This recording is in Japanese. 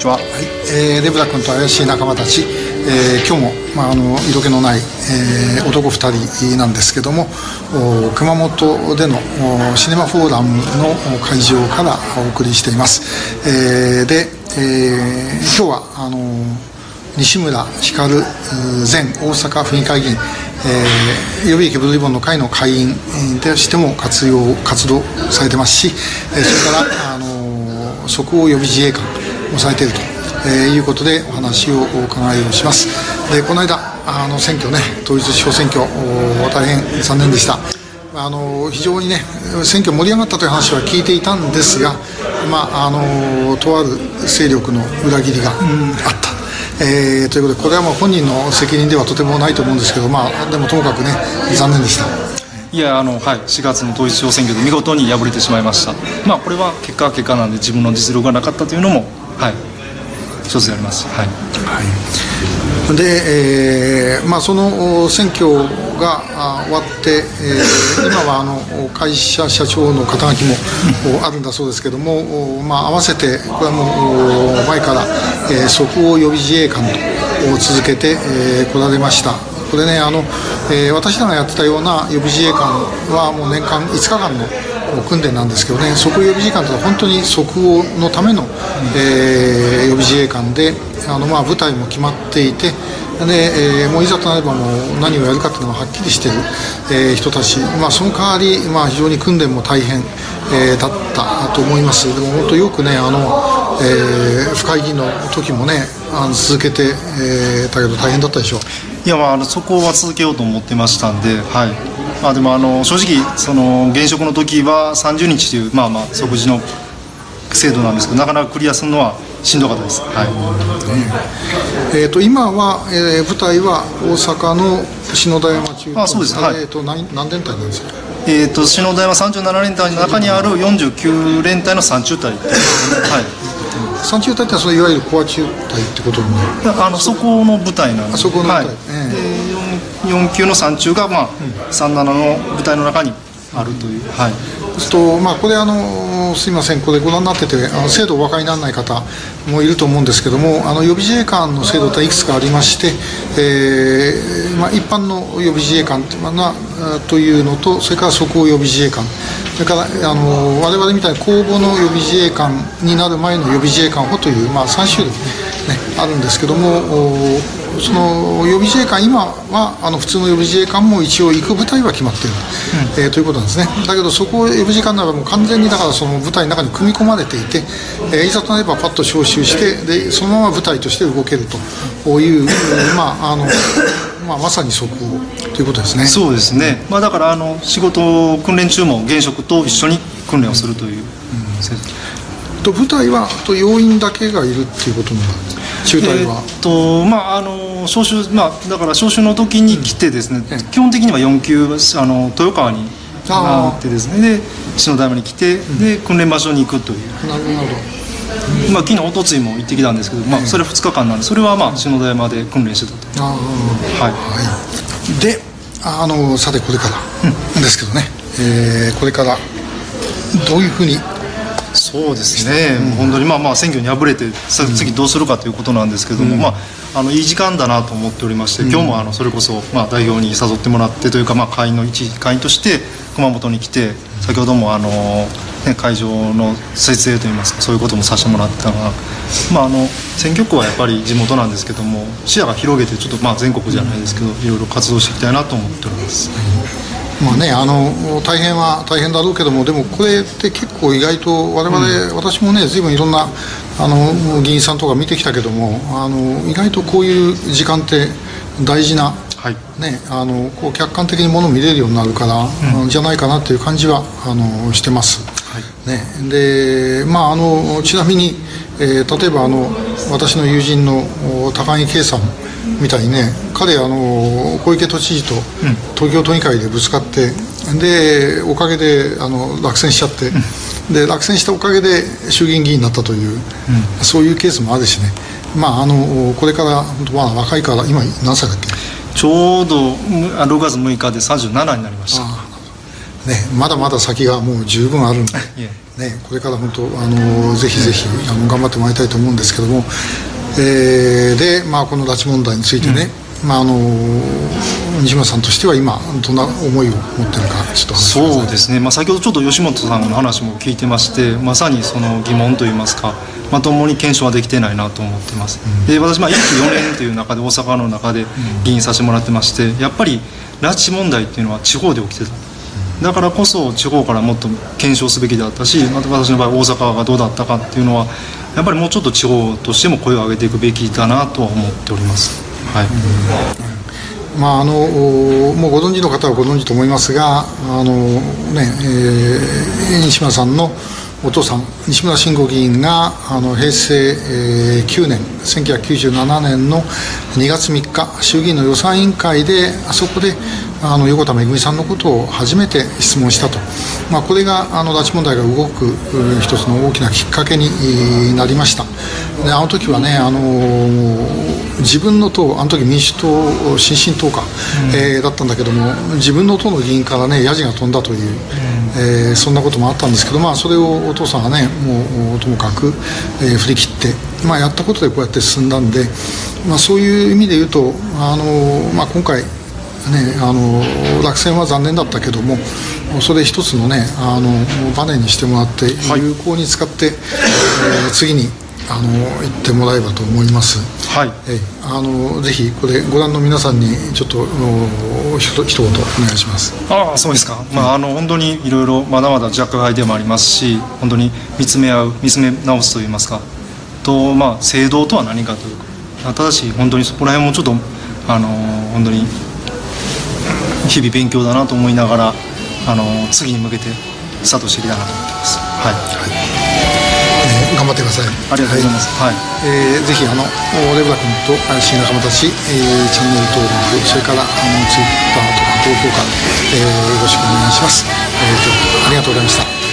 ちは、はい。えー、デブラ君と怪しい仲間たち、えー、今日も、まあ、あの色気のない、えー、男2人なんですけども熊本でのシネマフォーラムの会場からお送りしています、えー、で、えー、今日はあの西村光前大阪府議会議員、えー、予備役ブルーリボンの会の会員としても活用活動されてますし、えー、それからあの即応予備自衛官もされているとえー、いうことでお話をお伺いをします。でこの間あの選挙ね統一地方選挙大変残念でした。あの非常にね選挙盛り上がったという話は聞いていたんですが、まあ、あのとある勢力の裏切りがあった、えー、ということでこれはもう本人の責任ではとてもないと思うんですけど、まあ、でもともかくね残念でした。いやあの、はい、4月の統一地方選挙で見事に敗れてしまいました、まあ、これは結果は結果なんで自分の実力がなかったというのも、はい、一つあります。はい。はい、で、えー、まあその選挙が終わって、えー、今はあの会社社長の肩書きもあるんだそうですけども、まあ合わせてこれはもう前から、えー、即応予備自衛官と続けて、えー、来られました。これねあの、えー、私らがやってたような予備自衛官はもう年間5日間の訓練なんですけどね即予備時間というのは本当に即応のための、えー、予備自衛官であの、まあ、部隊も決まっていてで、えー、もういざとなればもう何をやるかというのがはっきりしている、えー、人たち、まあ、その代わり、まあ、非常に訓練も大変、えー、だったと思います。でも本当よくねあの、えー、深い議の時もねあの続けて、えー、だけど大変だったでしょう。いやまああのそこは続けようと思ってましたんで、はい。まあ、でもあの正直その現職の時は30日というまあまあ即時の制度なんですけどなかなかクリアするのはしんどかったです、はい。えーと、今は、えー、舞台は大阪の篠田山中あそうです、はい。えーと、何何連隊なんですか？えーと、篠田山37連隊の中にある49連隊の3中隊。はい。三中隊ってそのいわゆるコア中隊ってことになる？あのそこの部隊なんです。そこの部隊、はい。えー4級の3中が、まあ37の部隊の中にあるという。はい。とまあ、これあの、すみません、これご覧になってて、あの制度お分かりにならない方もいると思うんですけども、あの予備自衛官の制度っていくつかありまして、えーまあ、一般の予備自衛官というのと、それから即応予備自衛官、それからあの我々みたいに公募の予備自衛官になる前の予備自衛官補という、まあ、3種類、ね、あるんですけども、その予備自衛官、今はあの普通の予備自衛官も一応行く部隊は決まっている、うん、えー、ということなんですね、だけどそこを予備自衛官ならもう完全にだからその部隊の中に組み込まれていて、えー、いざとなればパッと招集してで、そのまま部隊として動けると。いう、まああのまあ、まさにそこということですね。そうですね、まあ、だからあの仕事、訓練中も現職と一緒に訓練をするという、うん、と部隊はと要員だけがいるっていうことなんです中隊は、えー、とまああの招集まあだから招集の時に来てですね、うん、基本的には4級あの豊川にあってですねで篠田山に来て、うん、で訓練場所に行くという。なるほど。まあ、昨日おとついも行ってきたんですけど、まあ、それ2日間なんでそれはまあ篠田山で訓練してたと。はい、はい、であのさてこれからですけどね、えー、これからどういうふうにそうですね、うん、本当にまあまあ選挙に敗れて次どうするかということなんですけども、うん、まあ、あのいい時間だなと思っておりまして、今日もあのそれこそまあ代表に誘ってもらってというか、まあ、会員の一会員として熊本に来て先ほどもあの、ね、会場の設営といいますかそういうこともさせてもらったのが、まあ、あの選挙区はやっぱり地元なんですけども視野が広げてちょっとまあ全国じゃないですけどいろいろ活動していきたいなと思っております。まあね、あの大変は大変だろうけどもでもこれって結構意外と我々、うん、私もね随分いろんなあの議員さんとか見てきたけどもあの意外とこういう時間って大事な、はい。ね、あのこう客観的にものを見れるようになるから、うん、じゃないかなっていう感じはあのしてます。はい。ね、でまああのちなみに、えー、例えばあの私の友人の高木圭さんみたいにね彼あの小池都知事と東京都議会でぶつかって、でおかげであの落選しちゃって、で落選したおかげで衆議院議員になったという、そういうケースもあるしね。まああのこれからまあ若いから今何歳だっけ？ちょうど6月6日で37になりましたね、まだまだ先がもう十分あるんで、ね、これから本当あのぜひぜひあの頑張ってもらいたいと思うんですけども、えー、で、まあ、この拉致問題についてね、うん、まあ、あの西村さんとしては今どんな思いを持ってるかちょっとそうですね、まあ、先ほどちょっと吉本さんの話も聞いてましてまさにその疑問といいますかまともに検証はできてないなと思ってます、うん、で私、まあ、1期4年という中で大阪の中で議員させてもらってましてやっぱり拉致問題っていうのは地方で起きてただからこそ地方からもっと検証すべきだったしまた私の場合大阪がどうだったかっていうのはやっぱりもうちょっと地方としても声を上げていくべきだなとは思っております。はい、まあ、あのもうご存知の方はご存知と思いますがあの、ねえー、西村さんのお父さん西村慎吾議員があの平成、えー、9年1997年の2月3日衆議院の予算委員会であそこであの横田めぐみさんのことを初めて質問したと、まあ、これがあの拉致問題が動く一つの大きなきっかけになりました。であの時はねあの自分の党あの時民主党新進党か、うん、えー、だったんだけども自分の党の議員からねヤジが飛んだという、うん、えー、そんなこともあったんですけど、まあ、それをお父さんがねもうともかく、えー、振り切って、まあ、やったことでこうやって進んだんで、まあ、そういう意味で言うとあの、まあ、今回ね、あの落選は残念だったけどもそれ一つのねあのバネにしてもらって有効に使って、はい、えー、次にあの行ってもらえばと思います。はい。えあのぜひこれご覧の皆さんにちょっとひと一言お願いします。ああそうですか。まああの本当にいろいろまだまだ若輩でもありますし、本当に見つめ合う見つめ直すと言いますか、とまあ制度とは何かというか、ただし本当にそこら辺もちょっとあの本当に日々勉強だなと思いながらあの次に向けてスタートしていきたいなと思ってます。はい。はい、えー、頑張ってください。ありがとうございます。はい。はい、えー、ぜひあのレブラ君と怪しい仲間たち、えー、チャンネル登録それからあのツイッターとか高評価、えー、よろしくお願いします。えー、今日ありがとうございました。